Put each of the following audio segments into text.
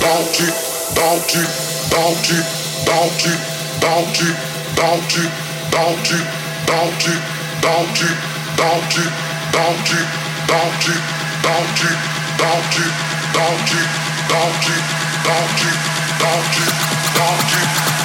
bounty, bounty, bounty, bounty, bounty.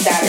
Out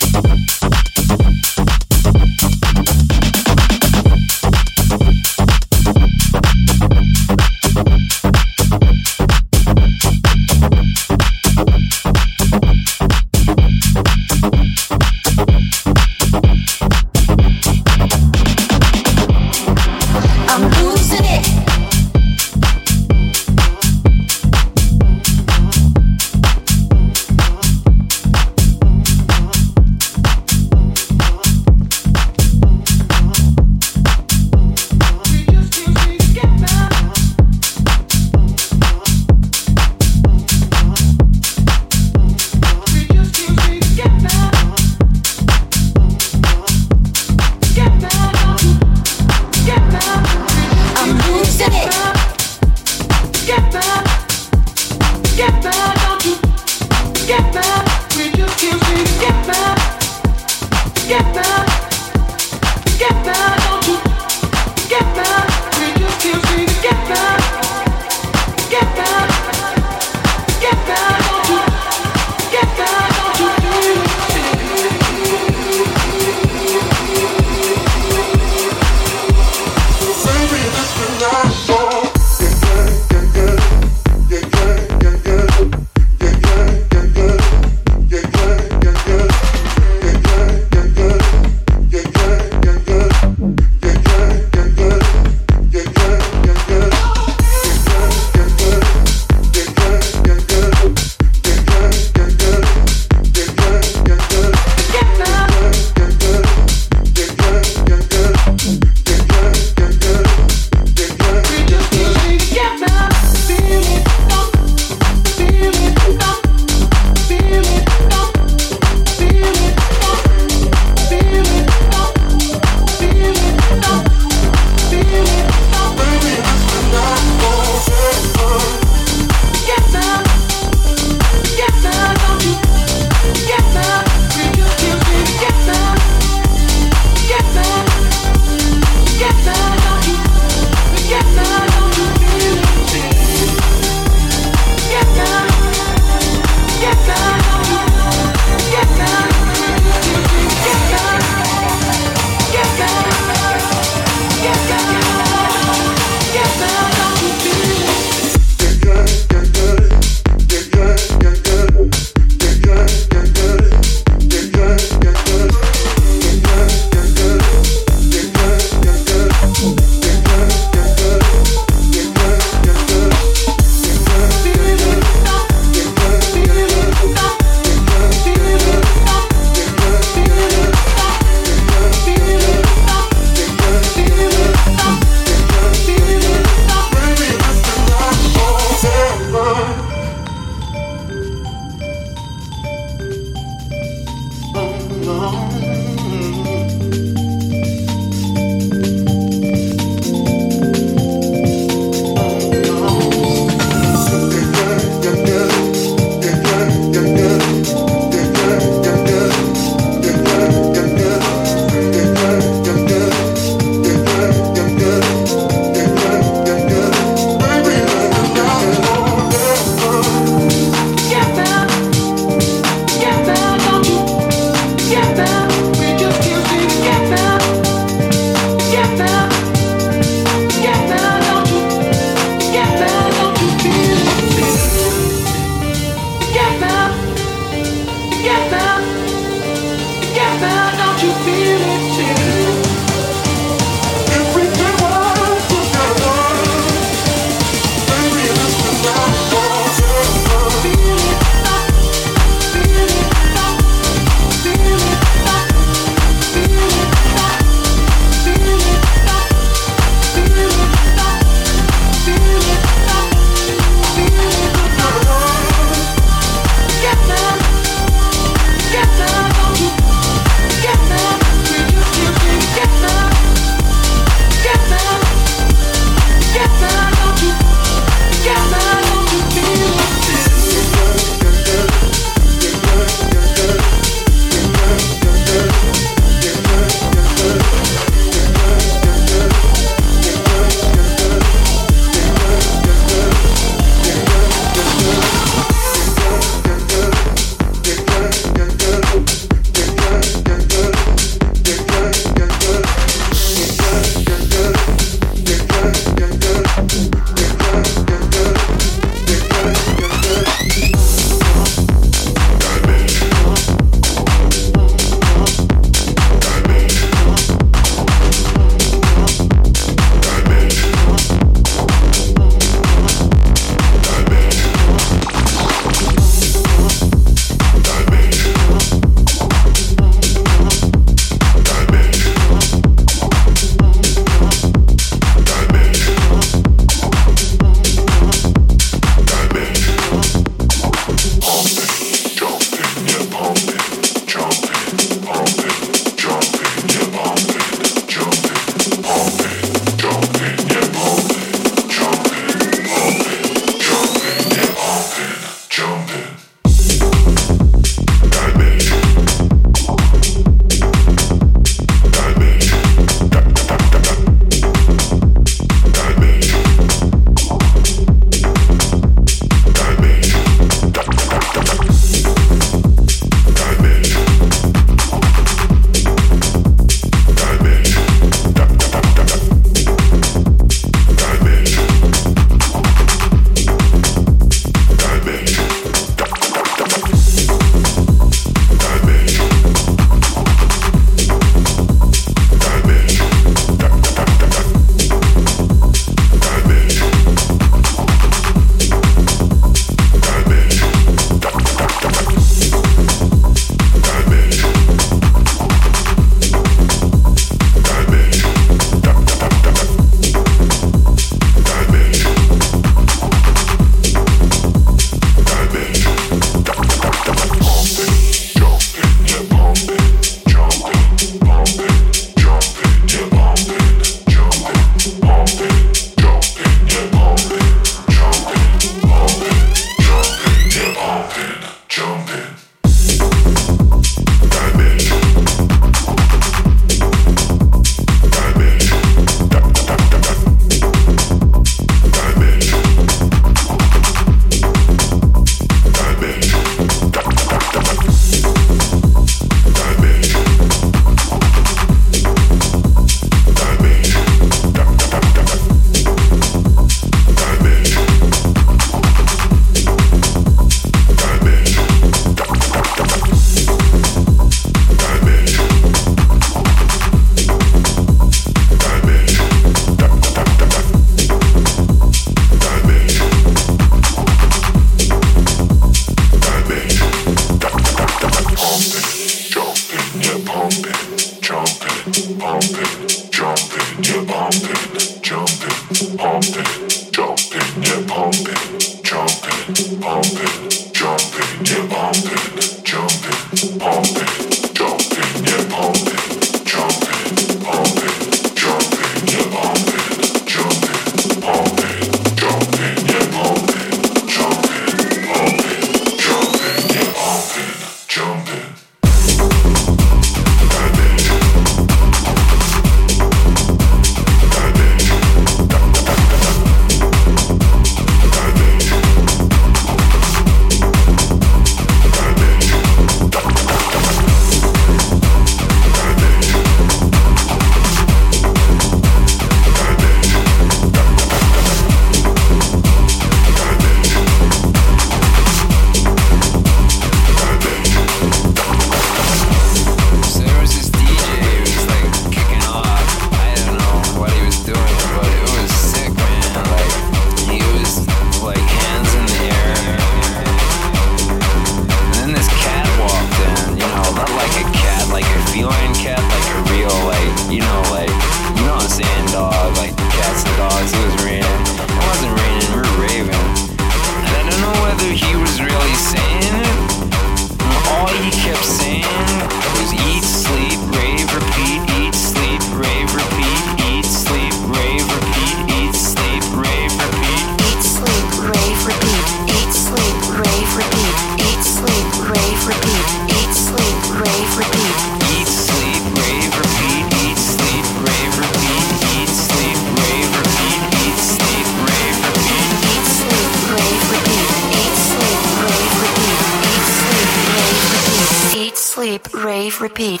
Repeat.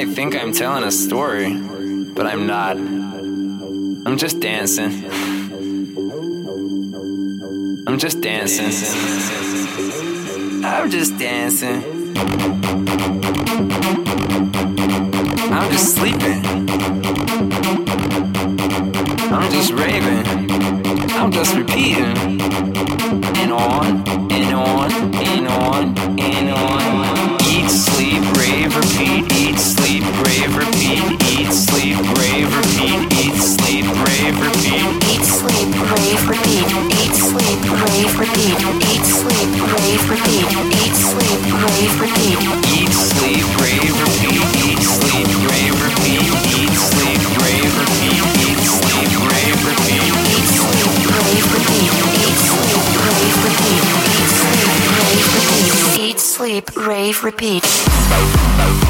I think I'm telling a story, but I'm not. I'm just dancing. I'm just dancing. I'm just dancing. I'm just sleeping. I'm just raving. I'm just repeating. Dave Repeat.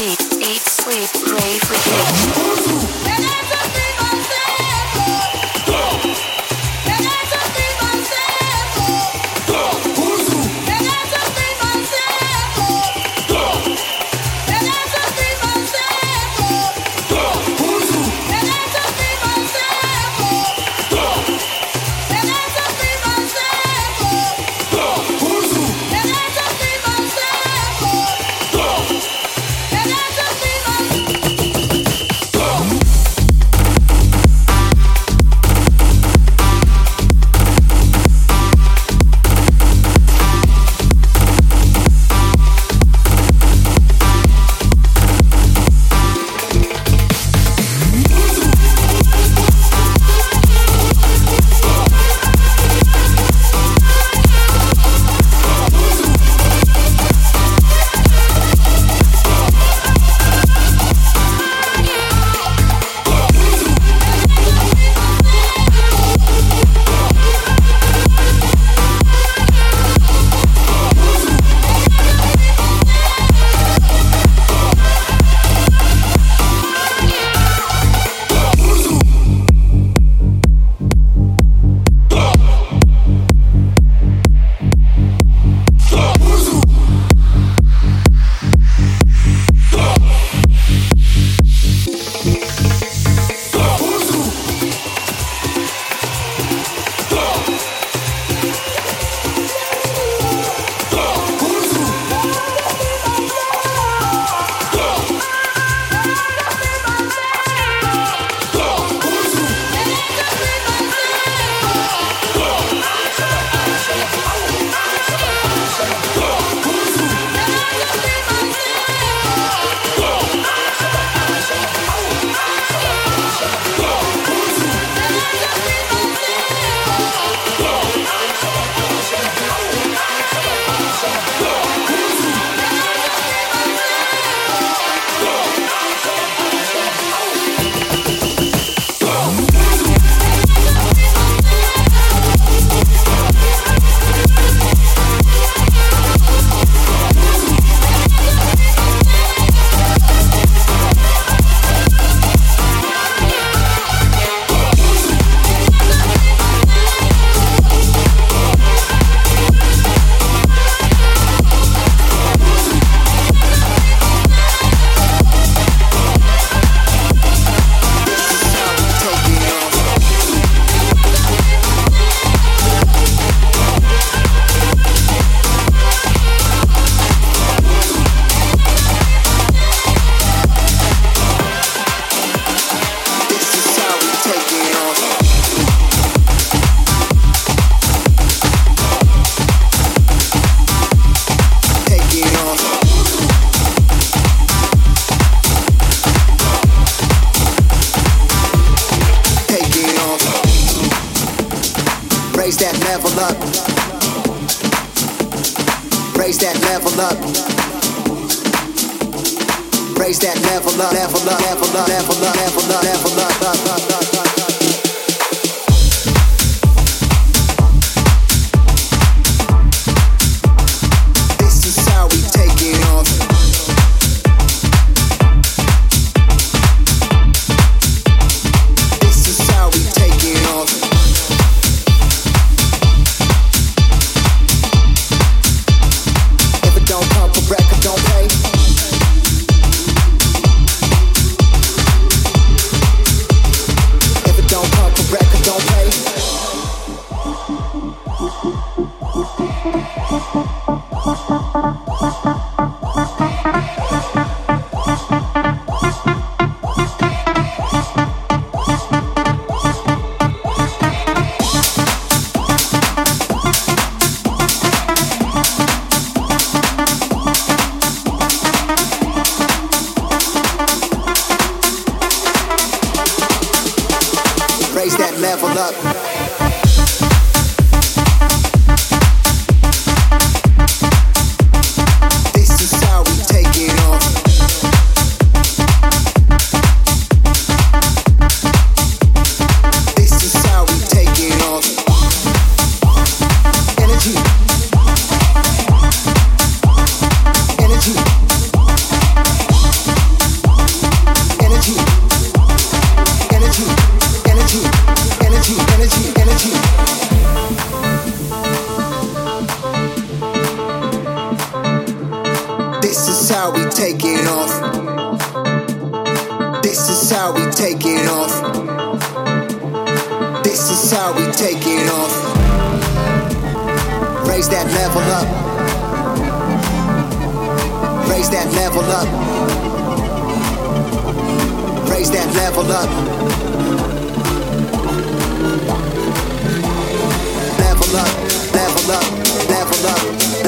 Up, level up,